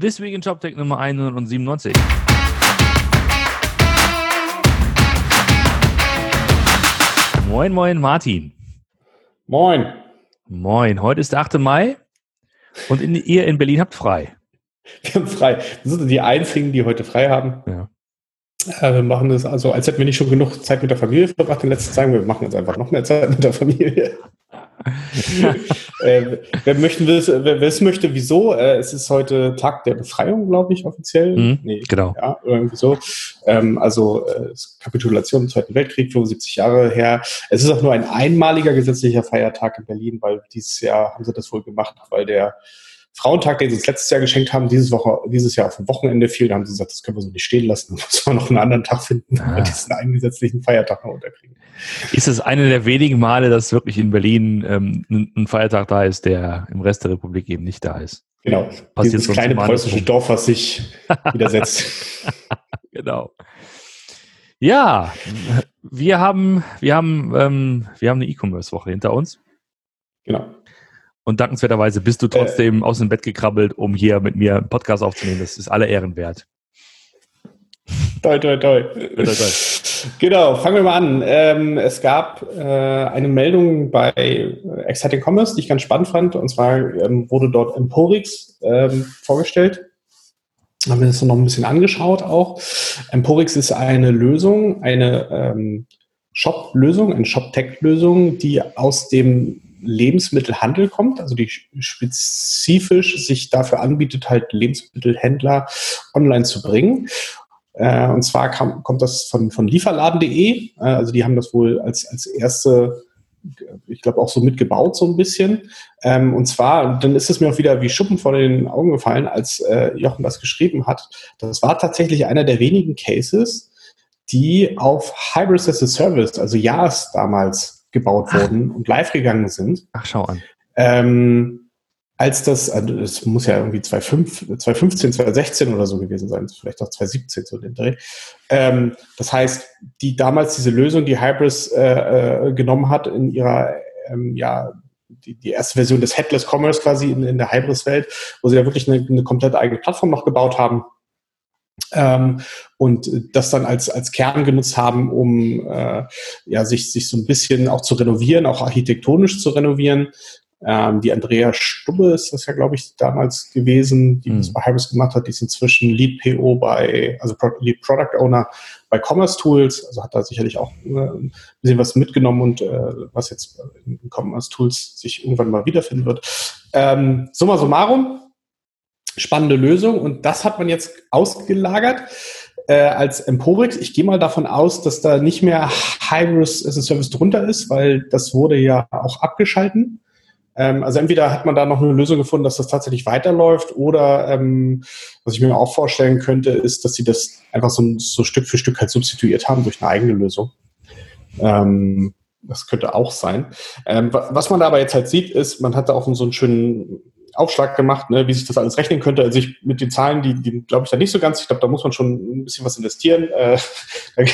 This Week in JobTech Nummer 197. Moin, moin, Martin. Moin. Moin. Heute ist der 8. Mai und in, ihr in Berlin habt frei. Wir haben frei. Wir sind die Einzigen, die heute frei haben. Ja. Äh, wir machen das also, als hätten wir nicht schon genug Zeit mit der Familie verbracht in letzter Zeit. Wir machen jetzt einfach noch mehr Zeit mit der Familie. äh, wer, möchten wer, es möchte, wieso? Äh, es ist heute Tag der Befreiung, glaube ich, offiziell. Mhm, nee, genau. Ja, irgendwie so. Ähm, also äh, Kapitulation im Zweiten Weltkrieg, 75 Jahre her. Es ist auch nur ein einmaliger gesetzlicher Feiertag in Berlin, weil dieses Jahr haben sie das wohl gemacht, weil der Frauentag, den sie uns letztes Jahr geschenkt haben, dieses, Woche, dieses Jahr auf dem Wochenende fiel. Da haben sie gesagt, das können wir so nicht stehen lassen. Da müssen wir noch einen anderen Tag finden, ah. wir diesen eingesetzlichen Feiertag noch unterkriegen. Ist es eine der wenigen Male, dass wirklich in Berlin ähm, ein Feiertag da ist, der im Rest der Republik eben nicht da ist? Genau. Passiert Dieses kleine preußische Dorf, was sich widersetzt. genau. Ja, wir haben, wir haben, ähm, wir haben eine E-Commerce-Woche hinter uns. Genau. Und dankenswerterweise bist du äh. trotzdem äh, aus dem Bett gekrabbelt, um hier mit mir einen Podcast aufzunehmen. Das ist alle Ehren wert. Toi, toi, toi. toi, toi. Genau, fangen wir mal an. Ähm, es gab äh, eine Meldung bei Exciting Commerce, die ich ganz spannend fand. Und zwar ähm, wurde dort Emporix ähm, vorgestellt. Haben wir das noch ein bisschen angeschaut auch. Emporix ist eine Lösung, eine ähm, Shop-Lösung, eine Shop-Tech-Lösung, die aus dem Lebensmittelhandel kommt, also die spezifisch sich dafür anbietet, halt Lebensmittelhändler online zu bringen. Äh, und zwar kam, kommt das von, von lieferladen.de. Äh, also die haben das wohl als, als erste, ich glaube, auch so mitgebaut, so ein bisschen. Ähm, und zwar, dann ist es mir auch wieder wie Schuppen vor den Augen gefallen, als äh, Jochen das geschrieben hat. Das war tatsächlich einer der wenigen Cases, die auf Hybrid as a Service, also JAS damals gebaut wurden und live gegangen sind. Ach, schau an. Ähm, als das, also es muss ja irgendwie 2005, 2015, 2016 oder so gewesen sein, vielleicht auch 2017 so den Dreh. Ähm, das heißt, die damals diese Lösung, die Hybris äh, äh, genommen hat in ihrer, ähm, ja, die, die erste Version des Headless Commerce quasi in, in der Hybris-Welt, wo sie ja wirklich eine, eine komplett eigene Plattform noch gebaut haben ähm, und das dann als, als Kern genutzt haben, um äh, ja, sich, sich so ein bisschen auch zu renovieren, auch architektonisch zu renovieren. Ähm, die Andrea Stubbe ist das ja, glaube ich, damals gewesen, die mhm. das bei Hybris gemacht hat. Die ist inzwischen Lead PO bei, also Lead Product Owner bei Commerce Tools, also hat da sicherlich auch äh, ein bisschen was mitgenommen und äh, was jetzt in Commerce Tools sich irgendwann mal wiederfinden wird. Ähm, summa summarum, spannende Lösung und das hat man jetzt ausgelagert äh, als Emporix. Ich gehe mal davon aus, dass da nicht mehr Hybris as a Service drunter ist, weil das wurde ja auch abgeschalten. Ähm, also entweder hat man da noch eine Lösung gefunden, dass das tatsächlich weiterläuft oder ähm, was ich mir auch vorstellen könnte, ist, dass sie das einfach so, so Stück für Stück halt substituiert haben durch eine eigene Lösung. Ähm, das könnte auch sein. Ähm, was man da aber jetzt halt sieht, ist, man hat da auch so einen schönen Aufschlag gemacht, ne, wie sich das alles rechnen könnte. Also ich mit den Zahlen, die, die glaube ich da nicht so ganz. Ich glaube, da muss man schon ein bisschen was investieren. Äh, da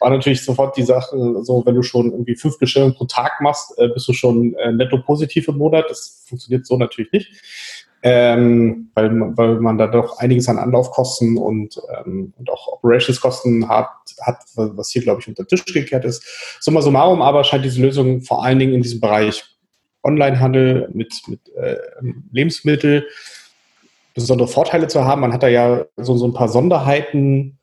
war natürlich sofort die Sache, so wenn du schon irgendwie fünf Bestellungen pro Tag machst, äh, bist du schon äh, netto positiv im Monat. Das funktioniert so natürlich nicht. Ähm, weil, weil man da doch einiges an Anlaufkosten und, ähm, und auch Operationskosten hat, hat, was hier, glaube ich, unter den Tisch gekehrt ist. Summa summarum aber scheint diese Lösung vor allen Dingen in diesem Bereich Onlinehandel mit, mit äh, Lebensmittel besondere Vorteile zu haben. Man hat da ja so, so ein paar Sonderheiten,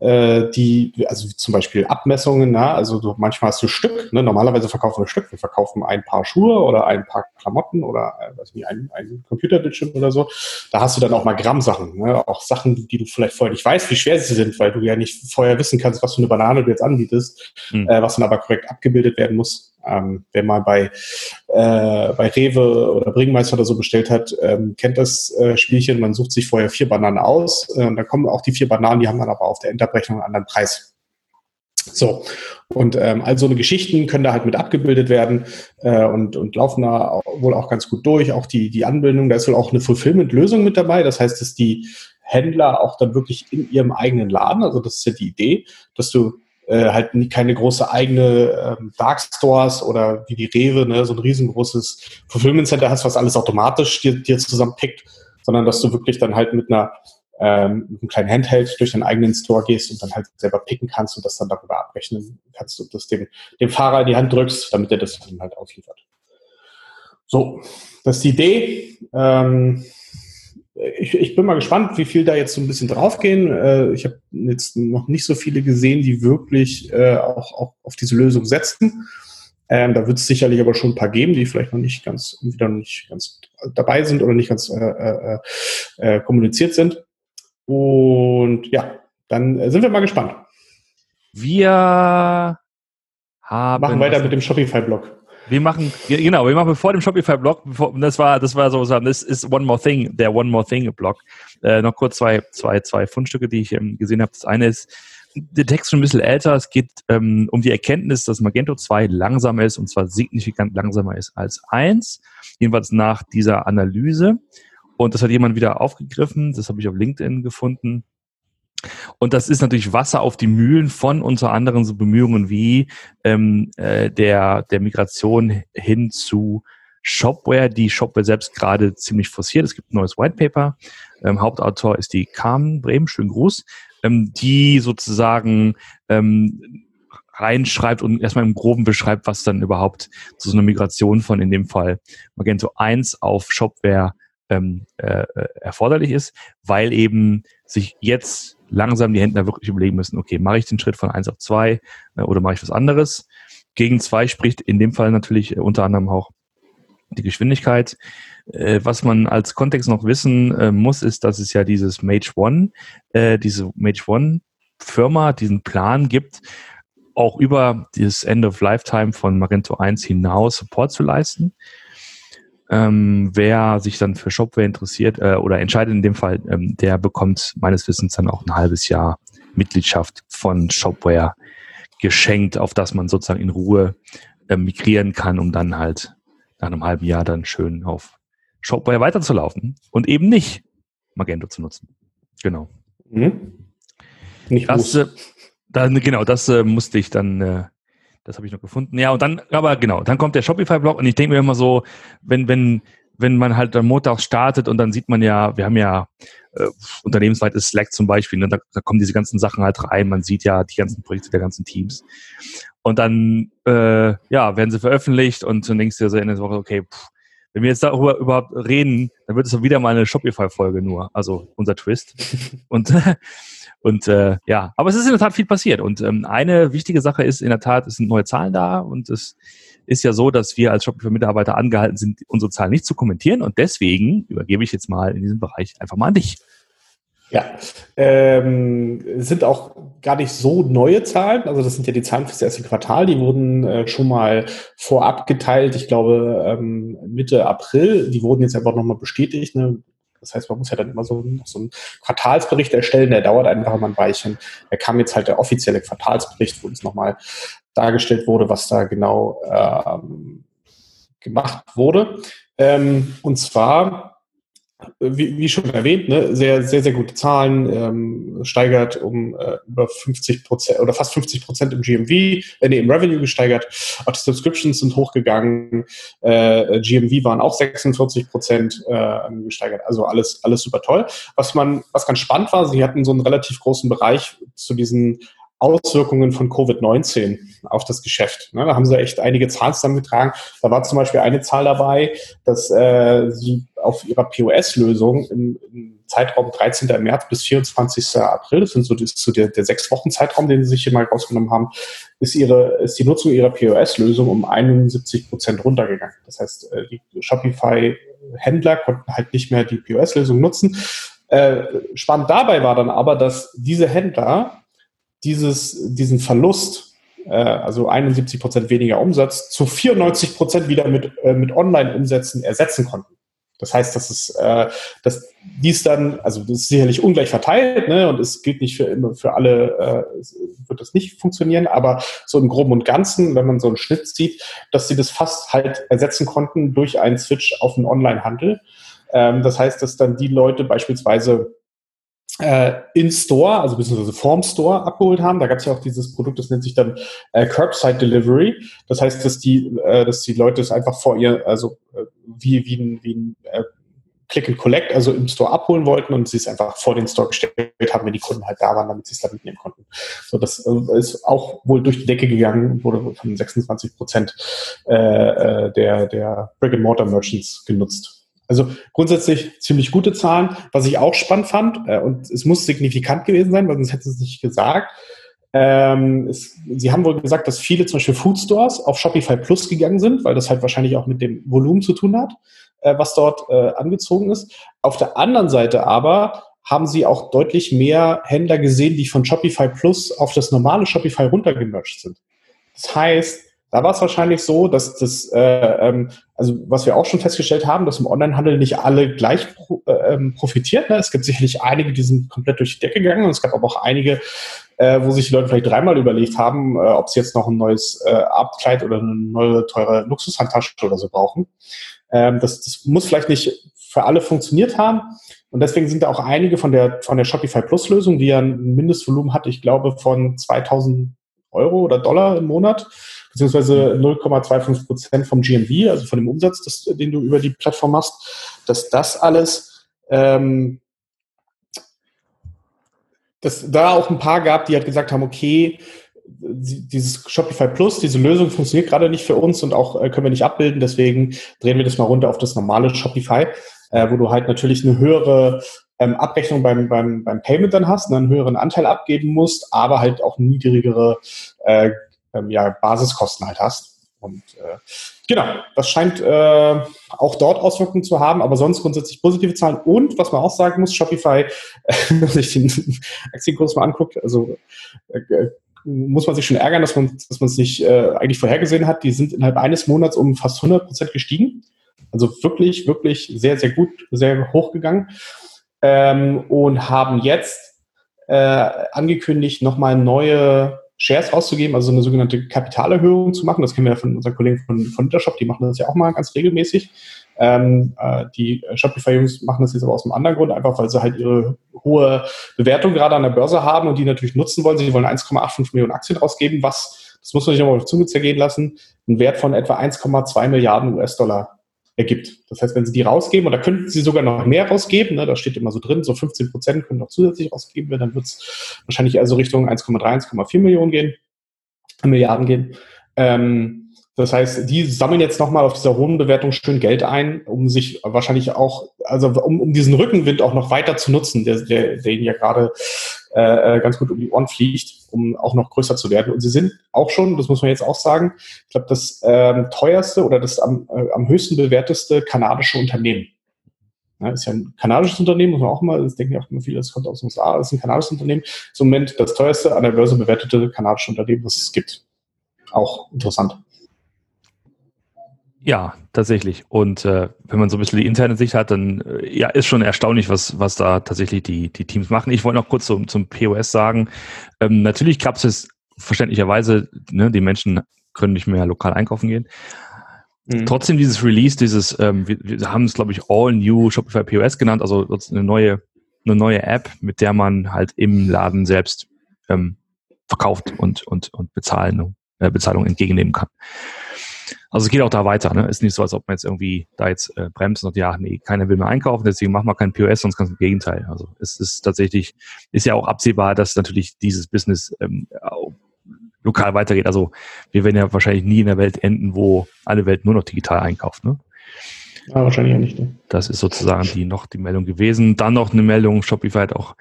äh, die, also zum Beispiel Abmessungen, na, also du, manchmal hast du Stück, ne? normalerweise verkaufen wir Stück, wir verkaufen ein Paar Schuhe oder ein paar Klamotten oder äh, weiß nicht, ein, ein Computerbildschirm oder so. Da hast du dann auch mal Grammsachen, ne? auch Sachen, die du vielleicht vorher nicht weißt, wie schwer sie sind, weil du ja nicht vorher wissen kannst, was für eine Banane du jetzt anbietest, mhm. äh, was dann aber korrekt abgebildet werden muss. Ähm, wer mal bei, äh, bei Rewe oder Bringmeister oder so bestellt hat, ähm, kennt das äh, Spielchen. Man sucht sich vorher vier Bananen aus äh, und dann kommen auch die vier Bananen, die haben dann aber auf der Endabrechnung einen anderen Preis. So, und ähm, all so eine Geschichten können da halt mit abgebildet werden äh, und, und laufen da wohl auch ganz gut durch. Auch die, die Anbindung, da ist wohl auch eine Fulfillment-Lösung mit dabei. Das heißt, dass die Händler auch dann wirklich in ihrem eigenen Laden, also das ist ja die Idee, dass du äh, halt keine große eigene ähm, Dark Stores oder wie die Rewe, ne, so ein riesengroßes Fulfillment Center hast, was alles automatisch dir, dir zusammenpickt, sondern dass du wirklich dann halt mit einer ähm, mit einem kleinen Handheld durch deinen eigenen Store gehst und dann halt selber picken kannst und das dann darüber abrechnen kannst und das dem, dem Fahrer in die Hand drückst, damit er das dann halt ausliefert. So, das ist die Idee. Ähm, ich, ich bin mal gespannt, wie viel da jetzt so ein bisschen draufgehen. Äh, ich habe jetzt noch nicht so viele gesehen, die wirklich äh, auch, auch auf diese Lösung setzen. Ähm, da wird es sicherlich aber schon ein paar geben, die vielleicht noch nicht ganz, wieder nicht ganz dabei sind oder nicht ganz äh, äh, äh, kommuniziert sind. Und ja, dann sind wir mal gespannt. Wir haben. Machen weiter mit dem Shopify-Blog. Wir machen, genau, wir machen vor dem Shopify-Blog, das war, das war so, das ist One More Thing, der One More Thing-Blog. Äh, noch kurz zwei, zwei, zwei Fundstücke, die ich ähm, gesehen habe. Das eine ist, der Text schon ein bisschen älter. Es geht ähm, um die Erkenntnis, dass Magento 2 langsamer ist und zwar signifikant langsamer ist als 1. Jedenfalls nach dieser Analyse. Und das hat jemand wieder aufgegriffen. Das habe ich auf LinkedIn gefunden. Und das ist natürlich Wasser auf die Mühlen von unter anderem so Bemühungen wie ähm, äh, der, der Migration hin zu Shopware, die Shopware selbst gerade ziemlich forciert. Es gibt ein neues White Paper. Ähm, Hauptautor ist die Carmen Brehm, schönen Gruß, ähm, die sozusagen ähm, reinschreibt und erstmal im Groben beschreibt, was dann überhaupt zu so einer Migration von in dem Fall Magento 1 auf Shopware ähm, äh, äh, erforderlich ist, weil eben sich jetzt langsam die Händler wirklich überlegen müssen, okay, mache ich den Schritt von 1 auf 2 äh, oder mache ich was anderes? Gegen 2 spricht in dem Fall natürlich äh, unter anderem auch die Geschwindigkeit. Äh, was man als Kontext noch wissen muss, ist, dass es ja dieses Mage One, diese Mage One Firma, diesen Plan gibt, auch über dieses End of Lifetime von Magento 1 hinaus Support zu leisten. Ähm, wer sich dann für Shopware interessiert äh, oder entscheidet in dem Fall, ähm, der bekommt meines Wissens dann auch ein halbes Jahr Mitgliedschaft von Shopware geschenkt, auf das man sozusagen in Ruhe äh, migrieren kann, um dann halt nach einem halben Jahr dann schön auf Shopware weiterzulaufen und eben nicht Magento zu nutzen. Genau. Mhm. Nicht das, äh, dann, genau, das äh, musste ich dann äh, das habe ich noch gefunden. Ja, und dann, aber genau, dann kommt der Shopify-Blog und ich denke mir immer so, wenn, wenn, wenn man halt am Montag startet und dann sieht man ja, wir haben ja äh, unternehmensweit ist Slack zum Beispiel, ne, da, da kommen diese ganzen Sachen halt rein, man sieht ja die ganzen Projekte der ganzen Teams. Und dann, äh, ja, werden sie veröffentlicht und dann denkst du dir so Ende der Woche, okay, pff, wenn wir jetzt darüber überhaupt reden, dann wird es wieder mal eine Shopify-Folge nur, also unser Twist. und und äh, ja, aber es ist in der Tat viel passiert. Und ähm, eine wichtige Sache ist in der Tat, es sind neue Zahlen da und es ist ja so, dass wir als Shopify-Mitarbeiter angehalten sind, unsere Zahlen nicht zu kommentieren. Und deswegen übergebe ich jetzt mal in diesem Bereich einfach mal an dich. Ja, ähm, sind auch gar nicht so neue Zahlen. Also das sind ja die Zahlen fürs erste Quartal. Die wurden äh, schon mal vorab geteilt. Ich glaube ähm, Mitte April. Die wurden jetzt einfach nochmal bestätigt. Ne? Das heißt, man muss ja dann immer so, so einen Quartalsbericht erstellen, der dauert einfach immer ein Weilchen. Da kam jetzt halt der offizielle Quartalsbericht, wo uns nochmal dargestellt wurde, was da genau ähm, gemacht wurde. Ähm, und zwar wie, wie schon erwähnt, ne, sehr, sehr, sehr gute Zahlen, ähm, steigert um äh, über 50 Prozent oder fast 50 Prozent im GMV, äh, nee, im Revenue gesteigert. Auch die Subscriptions sind hochgegangen. Äh, GMV waren auch 46 Prozent äh, gesteigert. Also alles, alles super toll. Was man, was ganz spannend war, sie hatten so einen relativ großen Bereich zu diesen Auswirkungen von Covid-19 auf das Geschäft. Ne, da haben sie echt einige Zahlen zusammengetragen. Da war zum Beispiel eine Zahl dabei, dass äh, sie auf ihrer POS-Lösung im, im, Zeitraum 13. März bis 24. April, das sind so, das so der, der sechs Wochen Zeitraum, den sie sich hier mal rausgenommen haben, ist ihre, ist die Nutzung ihrer POS-Lösung um 71 Prozent runtergegangen. Das heißt, äh, die Shopify-Händler konnten halt nicht mehr die POS-Lösung nutzen. Äh, spannend dabei war dann aber, dass diese Händler dieses, diesen Verlust, äh, also 71 Prozent weniger Umsatz, zu 94 Prozent wieder mit, äh, mit Online-Umsätzen ersetzen konnten. Das heißt, dass es, äh, dass dies dann, also das ist sicherlich ungleich verteilt, ne, und es gilt nicht für immer für alle, äh, wird das nicht funktionieren, aber so im Groben und Ganzen, wenn man so einen Schnitt sieht, dass sie das fast halt ersetzen konnten durch einen Switch auf den Online-Handel. Ähm, das heißt, dass dann die Leute beispielsweise äh, in Store, also beziehungsweise vorm Store abgeholt haben. Da gab es ja auch dieses Produkt, das nennt sich dann äh, Curbside Delivery. Das heißt, dass die, äh, dass die Leute es einfach vor ihr, also äh, wie, wie ein, wie ein äh, Click and Collect, also im Store abholen wollten und sie es einfach vor den Store gestellt haben, wenn die Kunden halt da waren, damit sie es dann mitnehmen konnten. So, das äh, ist auch wohl durch die Decke gegangen, wurde von 26 Prozent äh, äh, der, der Brick-and-Mortar-Merchants genutzt. Also grundsätzlich ziemlich gute Zahlen. Was ich auch spannend fand, äh, und es muss signifikant gewesen sein, weil sonst hätte es nicht gesagt, ähm, es, sie haben wohl gesagt, dass viele zum Beispiel Food Stores auf Shopify Plus gegangen sind, weil das halt wahrscheinlich auch mit dem Volumen zu tun hat, äh, was dort äh, angezogen ist. Auf der anderen Seite aber haben sie auch deutlich mehr Händler gesehen, die von Shopify Plus auf das normale Shopify runtergemercht sind. Das heißt, da war es wahrscheinlich so, dass das, äh, ähm, also was wir auch schon festgestellt haben, dass im Onlinehandel nicht alle gleich äh, ähm, profitieren. Ne? Es gibt sicherlich einige, die sind komplett durch die Decke gegangen und es gab aber auch einige, äh, wo sich die Leute vielleicht dreimal überlegt haben, äh, ob sie jetzt noch ein neues äh, Abkleid oder eine neue teure Luxushandtasche oder so brauchen. Ähm, das, das muss vielleicht nicht für alle funktioniert haben. Und deswegen sind da auch einige von der, von der Shopify Plus Lösung, die ja ein Mindestvolumen hat, ich glaube, von 2000 Euro oder Dollar im Monat, beziehungsweise 0,25 Prozent vom GMV, also von dem Umsatz, das, den du über die Plattform machst, dass das alles, ähm, dass da auch ein paar gab, die halt gesagt haben, okay, dieses Shopify Plus, diese Lösung funktioniert gerade nicht für uns und auch äh, können wir nicht abbilden, deswegen drehen wir das mal runter auf das normale Shopify, äh, wo du halt natürlich eine höhere ähm, Abrechnung beim, beim, beim Payment dann hast, ne, einen höheren Anteil abgeben musst, aber halt auch niedrigere äh, ähm, ja, Basiskosten halt hast. Und äh, genau, das scheint äh, auch dort Auswirkungen zu haben, aber sonst grundsätzlich positive Zahlen. Und was man auch sagen muss, Shopify, wenn man sich den Aktienkurs mal anguckt, also äh, äh muss man sich schon ärgern, dass man dass es nicht äh, eigentlich vorhergesehen hat. Die sind innerhalb eines Monats um fast 100 Prozent gestiegen. Also wirklich, wirklich sehr, sehr gut, sehr hoch gegangen. Ähm, und haben jetzt äh, angekündigt, nochmal neue Shares auszugeben, also eine sogenannte Kapitalerhöhung zu machen. Das kennen wir ja von unseren Kollegen von, von Intershop, die machen das ja auch mal ganz regelmäßig. Ähm, äh, die Shopify-Jungs machen das jetzt aber aus einem anderen Grund, einfach weil sie halt ihre hohe Bewertung gerade an der Börse haben und die natürlich nutzen wollen. Sie wollen 1,85 Millionen Aktien ausgeben, was, das muss man sich nochmal auf die Zunge zergehen lassen, einen Wert von etwa 1,2 Milliarden US-Dollar ergibt. Das heißt, wenn Sie die rausgeben, oder könnten Sie sogar noch mehr rausgeben, ne, da steht immer so drin, so 15 Prozent können noch zusätzlich rausgegeben werden, dann wird es wahrscheinlich also Richtung 1,3, 1,4 Millionen gehen, Milliarden gehen. Ähm, das heißt, die sammeln jetzt nochmal auf dieser hohen Bewertung schön Geld ein, um sich wahrscheinlich auch, also um, um diesen Rückenwind auch noch weiter zu nutzen, der, der, der ihnen ja gerade äh, äh, ganz gut um die Ohren fliegt, um auch noch größer zu werden. Und sie sind auch schon, das muss man jetzt auch sagen, ich glaube, das ähm, teuerste oder das am, äh, am höchsten bewerteste kanadische Unternehmen. Ja, ist ja ein kanadisches Unternehmen, muss man auch mal, das denken ja auch immer viele, das kommt aus den USA, das ist ein kanadisches Unternehmen. Ist im Moment das teuerste an der Börse bewertete kanadische Unternehmen, das es gibt. Auch interessant. Ja, tatsächlich. Und äh, wenn man so ein bisschen die interne Sicht hat, dann äh, ja, ist schon erstaunlich, was, was da tatsächlich die, die Teams machen. Ich wollte noch kurz zum, zum POS sagen. Ähm, natürlich klappt es verständlicherweise, ne, die Menschen können nicht mehr lokal einkaufen gehen. Mhm. Trotzdem dieses Release, dieses, ähm, wir, wir haben es, glaube ich, All New Shopify POS genannt, also eine neue, eine neue App, mit der man halt im Laden selbst ähm, verkauft und, und, und Bezahlen, äh, Bezahlung entgegennehmen kann. Also es geht auch da weiter. Ne? Ist nicht so, als ob man jetzt irgendwie da jetzt äh, bremst und sagt, ja, nee, keiner will mehr einkaufen, deswegen machen wir kein POS, sonst ganz im Gegenteil. Also es ist tatsächlich, ist ja auch absehbar, dass natürlich dieses Business ähm, lokal weitergeht. Also wir werden ja wahrscheinlich nie in der Welt enden, wo alle Welt nur noch digital einkauft. Ne? Ja, wahrscheinlich ja nicht. Ne? Das ist sozusagen die noch die Meldung gewesen. Dann noch eine Meldung, Shopify hat auch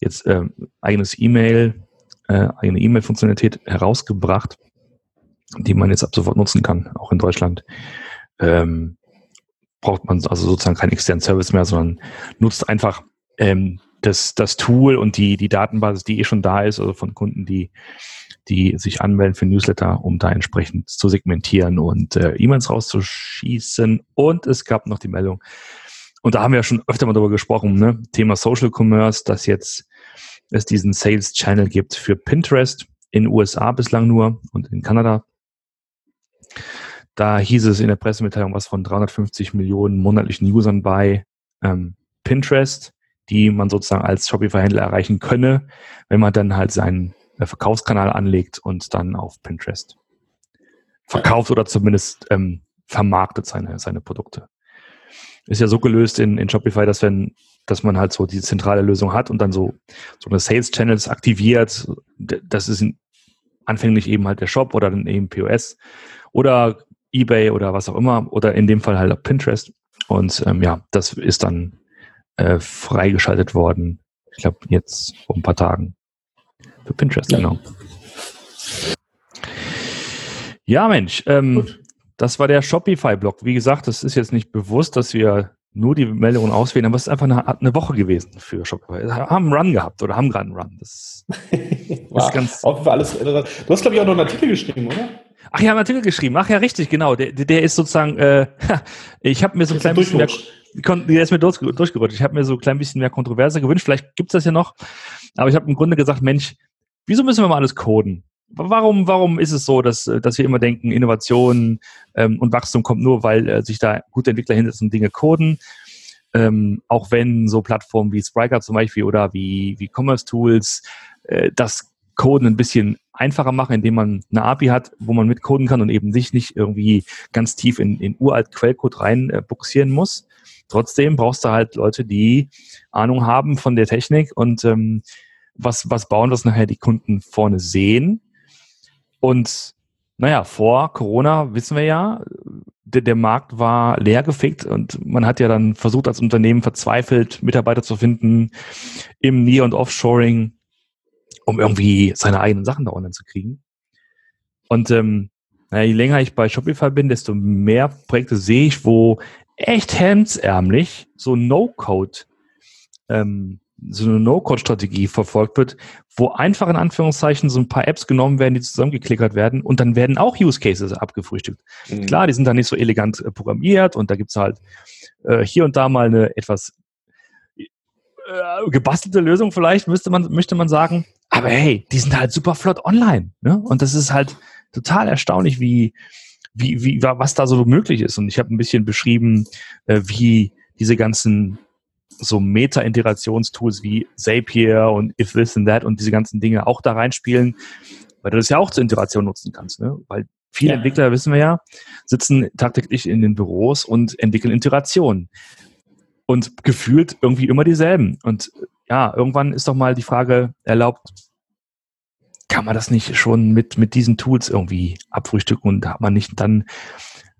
jetzt äh, eigenes E-Mail, äh, eigene E-Mail-Funktionalität herausgebracht die man jetzt ab sofort nutzen kann, auch in Deutschland. Ähm, braucht man also sozusagen keinen externen Service mehr, sondern nutzt einfach ähm, das, das Tool und die, die Datenbasis, die eh schon da ist, also von Kunden, die, die sich anmelden für Newsletter, um da entsprechend zu segmentieren und äh, E-Mails rauszuschießen. Und es gab noch die Meldung, und da haben wir ja schon öfter mal darüber gesprochen, ne? Thema Social Commerce, dass jetzt es diesen Sales Channel gibt für Pinterest in den USA bislang nur und in Kanada da hieß es in der Pressemitteilung was von 350 Millionen monatlichen Usern bei ähm, Pinterest, die man sozusagen als Shopify-Händler erreichen könne, wenn man dann halt seinen äh, Verkaufskanal anlegt und dann auf Pinterest verkauft oder zumindest ähm, vermarktet seine, seine Produkte. ist ja so gelöst in, in Shopify, dass wenn, dass man halt so die zentrale Lösung hat und dann so, so eine Sales Channels aktiviert, das ist anfänglich eben halt der Shop oder dann eben POS oder eBay oder was auch immer oder in dem Fall halt auch Pinterest. Und ähm, ja, das ist dann äh, freigeschaltet worden. Ich glaube, jetzt vor ein paar Tagen. Für Pinterest, ja. genau. Ja, Mensch, ähm, das war der Shopify-Blog. Wie gesagt, das ist jetzt nicht bewusst, dass wir nur die Meldungen auswählen, aber es ist einfach eine, eine Woche gewesen für Shopify. Wir haben einen Run gehabt oder haben gerade einen Run. Das ist ganz. Auf alles Du hast, glaube ich, auch noch einen Artikel geschrieben, oder? Ach ja, einen Artikel geschrieben. Ach ja, richtig, genau. Der, der ist sozusagen, äh, ich habe mir so ein klein bisschen mehr, der ist mir durch, durchgerutscht. Ich habe mir so ein klein bisschen mehr Kontroverse gewünscht. Vielleicht gibt's das ja noch. Aber ich habe im Grunde gesagt, Mensch, wieso müssen wir mal alles coden? Warum, warum ist es so, dass, dass wir immer denken, Innovation ähm, und Wachstum kommt nur, weil äh, sich da gute Entwickler hinsetzen und Dinge coden? Ähm, auch wenn so Plattformen wie Spryker zum Beispiel oder wie, wie Commerce Tools äh, das Coden ein bisschen einfacher machen, indem man eine API hat, wo man mitcoden kann und eben sich nicht irgendwie ganz tief in, in uralt Quellcode rein äh, muss. Trotzdem brauchst du halt Leute, die Ahnung haben von der Technik und ähm, was, was bauen, was nachher die Kunden vorne sehen. Und naja, vor Corona wissen wir ja, der, der Markt war leergefickt und man hat ja dann versucht, als Unternehmen verzweifelt Mitarbeiter zu finden im Near- und Offshoring, um irgendwie seine eigenen Sachen da online zu kriegen. Und ähm, naja, je länger ich bei Shopify bin, desto mehr Projekte sehe ich, wo echt hemdsärmlich so No-Code, ähm, so eine No-Code-Strategie verfolgt wird, wo einfach in Anführungszeichen so ein paar Apps genommen werden, die zusammengeklickert werden und dann werden auch Use Cases abgefrühstückt. Mhm. Klar, die sind dann nicht so elegant äh, programmiert und da gibt's halt äh, hier und da mal eine etwas gebastelte Lösung vielleicht, müsste man, möchte man sagen. Aber hey, die sind halt super flott online. Ne? Und das ist halt total erstaunlich, wie, wie, wie, was da so möglich ist. Und ich habe ein bisschen beschrieben, äh, wie diese ganzen so Meta-Integrationstools wie Zapier und If This and That und diese ganzen Dinge auch da reinspielen, weil du das ja auch zur Integration nutzen kannst. Ne? Weil viele ja. Entwickler, wissen wir ja, sitzen tagtäglich in den Büros und entwickeln Integrationen. Und gefühlt irgendwie immer dieselben. Und ja, irgendwann ist doch mal die Frage erlaubt, kann man das nicht schon mit, mit diesen Tools irgendwie abfrühstücken und hat man nicht dann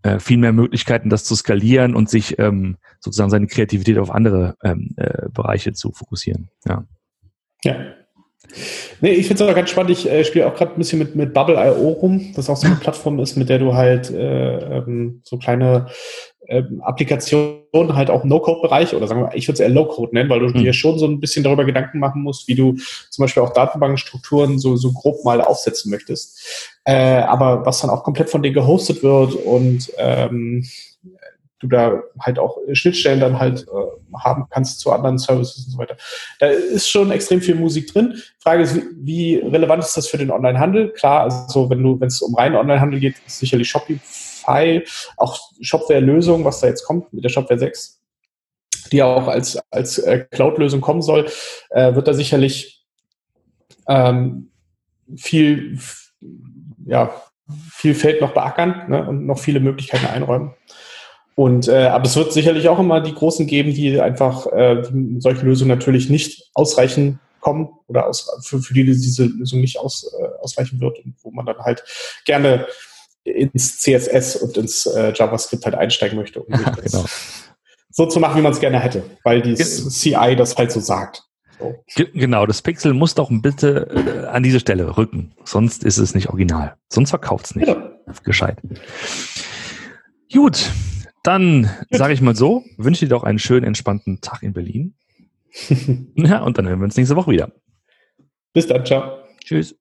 äh, viel mehr Möglichkeiten, das zu skalieren und sich ähm, sozusagen seine Kreativität auf andere ähm, äh, Bereiche zu fokussieren. Ja. Ja. Nee, ich finde es auch ganz spannend. Ich äh, spiele auch gerade ein bisschen mit, mit Bubble.io rum, das auch so eine Plattform ist, mit der du halt äh, ähm, so kleine ähm, Applikationen halt auch im No-Code-Bereich oder sagen wir, ich würde es eher Low-Code nennen, weil du mhm. dir schon so ein bisschen darüber Gedanken machen musst, wie du zum Beispiel auch Datenbankstrukturen so, so grob mal aufsetzen möchtest. Äh, aber was dann auch komplett von dir gehostet wird und ähm, du da halt auch Schnittstellen dann halt äh, haben kannst zu anderen Services und so weiter. Da ist schon extrem viel Musik drin. Frage ist, wie relevant ist das für den Onlinehandel? Klar, also wenn du, wenn es um reinen Onlinehandel geht, ist sicherlich Shopify, auch Shopware-Lösung, was da jetzt kommt mit der Shopware 6, die auch als, als äh, Cloud-Lösung kommen soll, äh, wird da sicherlich ähm, viel, ja, viel Feld noch beackern ne, und noch viele Möglichkeiten einräumen. Und äh, aber es wird sicherlich auch immer die Großen geben, die einfach äh, solche Lösungen natürlich nicht ausreichen kommen oder aus, für, für die diese Lösung nicht aus, äh, ausreichen wird und wo man dann halt gerne ins CSS und ins äh, JavaScript halt einsteigen möchte, um Aha, genau. so zu machen, wie man es gerne hätte, weil die CI das halt so sagt. So. Genau, das Pixel muss doch bitte äh, an diese Stelle rücken, sonst ist es nicht original, sonst verkauft es nicht. Genau. Gescheit. Gut, dann sage ich mal so, wünsche dir doch einen schönen, entspannten Tag in Berlin. ja, und dann hören wir uns nächste Woche wieder. Bis dann, ciao. Tschüss.